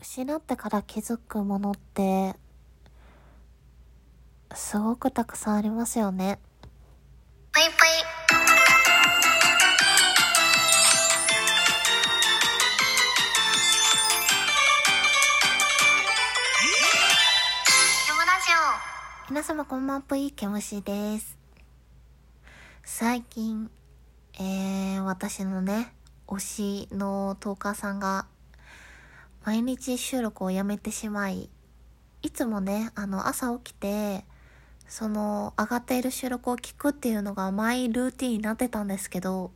失ってから気づくものって、すごくたくさんありますよね。ぽいぽい。皆様こんばんぷい、けむしです。最近、えー、私のね、推しのトーカーさんが、毎日収録をやめてしまい、いつもね、あの、朝起きて、その、上がっている収録を聞くっていうのがマイルーティンになってたんですけど、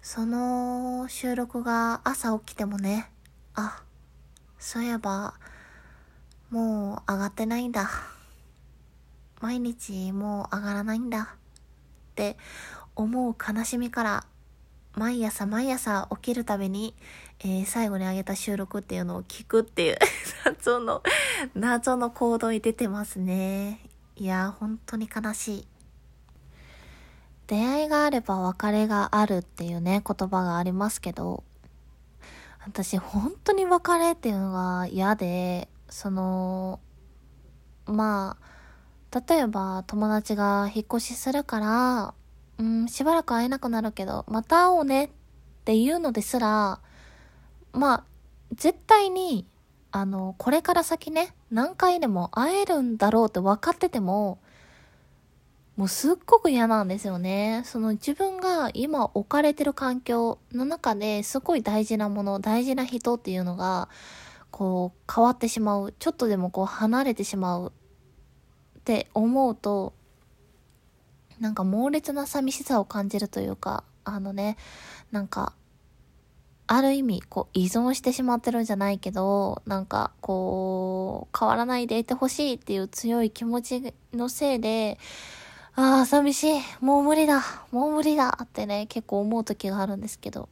その収録が朝起きてもね、あ、そういえば、もう上がってないんだ。毎日もう上がらないんだ。って思う悲しみから、毎朝毎朝起きるたびに、えー最後に上げた収録っていうのを聞くっていう 謎の、謎の行動に出てますね。いや、本当に悲しい。出会いがあれば別れがあるっていうね、言葉がありますけど、私本当に別れっていうのが嫌で、その、まあ、例えば友達が引っ越しするから、うん、しばらく会えなくなるけど、また会おうねっていうのですら、まあ、絶対に、あの、これから先ね、何回でも会えるんだろうって分かってても、もうすっごく嫌なんですよね。その自分が今置かれてる環境の中ですごい大事なもの、大事な人っていうのが、こう変わってしまう。ちょっとでもこう離れてしまうって思うと、なんか猛烈な寂しさを感じるというか、あのね、なんか、ある意味、こう依存してしまってるんじゃないけど、なんかこう、変わらないでいてほしいっていう強い気持ちのせいで、ああ、寂しい。もう無理だ。もう無理だ。ってね、結構思う時があるんですけど。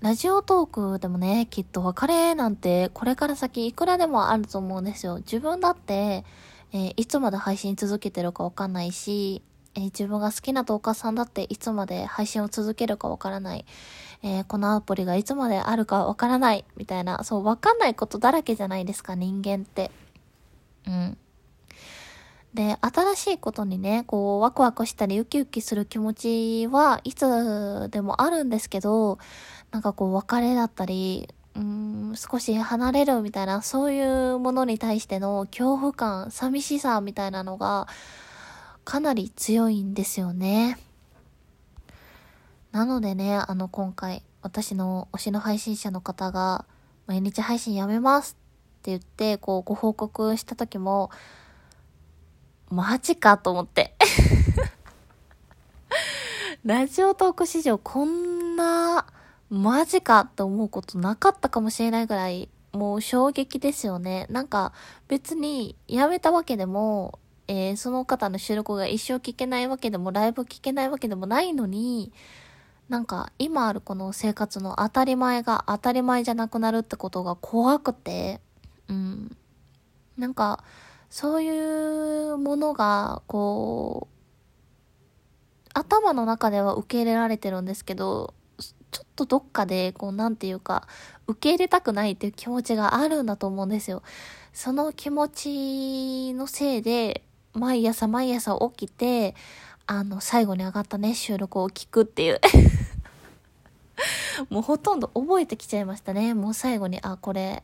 ラジオトークでもね、きっと別れなんてこれから先いくらでもあると思うんですよ。自分だって、えーいつまで配信続けてるかわかんないし、えー自分が好きなトーカーさんだっていつまで配信を続けるかわからない。えーこのアプリがいつまであるかわからない。みたいな、そう、わかんないことだらけじゃないですか、人間って。うん。で、新しいことにね、こう、ワクワクしたりウキウキする気持ちはいつでもあるんですけど、なんかこう、別れだったり、うーん、少し離れるみたいな、そういうものに対しての恐怖感、寂しさみたいなのが、かなり強いんですよね。なのでね、あの、今回、私の推しの配信者の方が、毎日配信やめますって言って、こう、ご報告した時も、マジかと思って。ラジオトーク史上こんな、マジかって思うことなかったかもしれないぐらい、もう衝撃ですよね。なんか別にやめたわけでも、えーその方の収録が一生聞けないわけでも、ライブ聞けないわけでもないのに、なんか今あるこの生活の当たり前が当たり前じゃなくなるってことが怖くて、うん。なんか、そういうものが、こう、頭の中では受け入れられてるんですけど、ちょっとどっかで、こう、なんていうか、受け入れたくないっていう気持ちがあるんだと思うんですよ。その気持ちのせいで、毎朝毎朝起きて、あの、最後に上がったね、収録を聞くっていう。もうほとんど覚えてきちゃいましたね。もう最後に、あ、これ、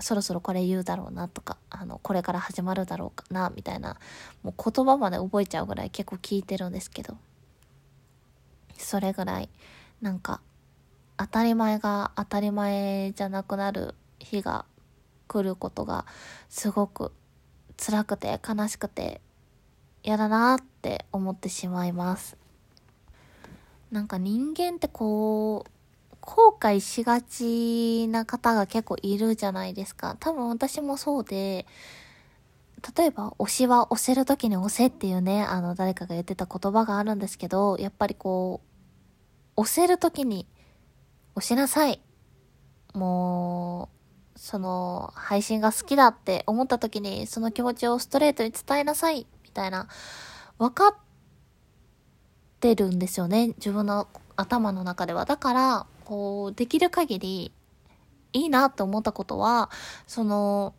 そろそろこれ言うだろうなとか、あの、これから始まるだろうかな、みたいな、もう言葉まで覚えちゃうぐらい結構聞いてるんですけど、それぐらい、なんか、当たり前が当たり前じゃなくなる日が来ることが、すごく辛くて悲しくて、嫌だなって思ってしまいます。なんか人間ってこう、後悔しがちな方が結構いるじゃないですか。多分私もそうで、例えば、推しは押せる時に押せっていうね、あの、誰かが言ってた言葉があるんですけど、やっぱりこう、押せる時に押しなさい。もう、その、配信が好きだって思った時に、その気持ちをストレートに伝えなさい。みたいな、分かってるんですよね。自分の頭の中では。だから、こう、できる限り、いいなって思ったことは、その、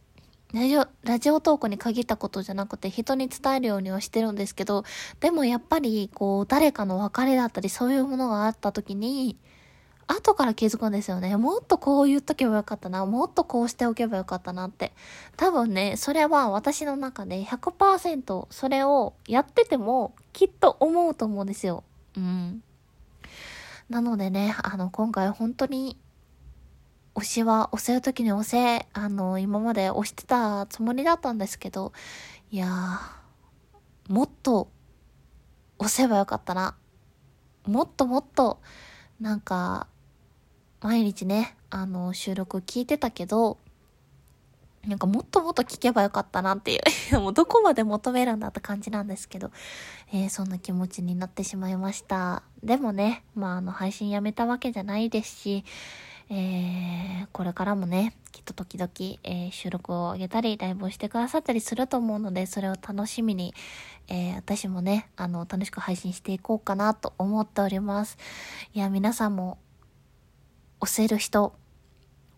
ラジオ、ラジオトークに限ったことじゃなくて人に伝えるようにはしてるんですけど、でもやっぱりこう誰かの別れだったりそういうものがあった時に、後から気づくんですよね。もっとこう言っとけばよかったな。もっとこうしておけばよかったなって。多分ね、それは私の中で100%それをやっててもきっと思うと思うんですよ。うん。なのでね、あの、今回本当に推しは押せる時に押せ、あの、今まで押してたつもりだったんですけど、いやー、もっと押せばよかったな。もっともっと、なんか、毎日ね、あの、収録聞いてたけど、なんかもっともっと聞けばよかったなっていう もうどこまで求めるんだって感じなんですけど、えー、そんな気持ちになってしまいました。でもね、まああの配信やめたわけじゃないですし、えー、これからもね、きっと時々、えー、収録を上げたり、ライブをしてくださったりすると思うので、それを楽しみに、えー、私もね、あの、楽しく配信していこうかなと思っております。いや、皆さんも押せる人、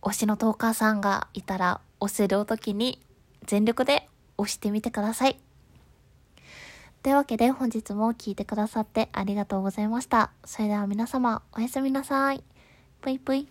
推しのトーカーさんがいたら、押せる時に全力で押してみてください。というわけで本日も聴いてくださってありがとうございました。それでは皆様、おやすみなさい。ぷいぷい。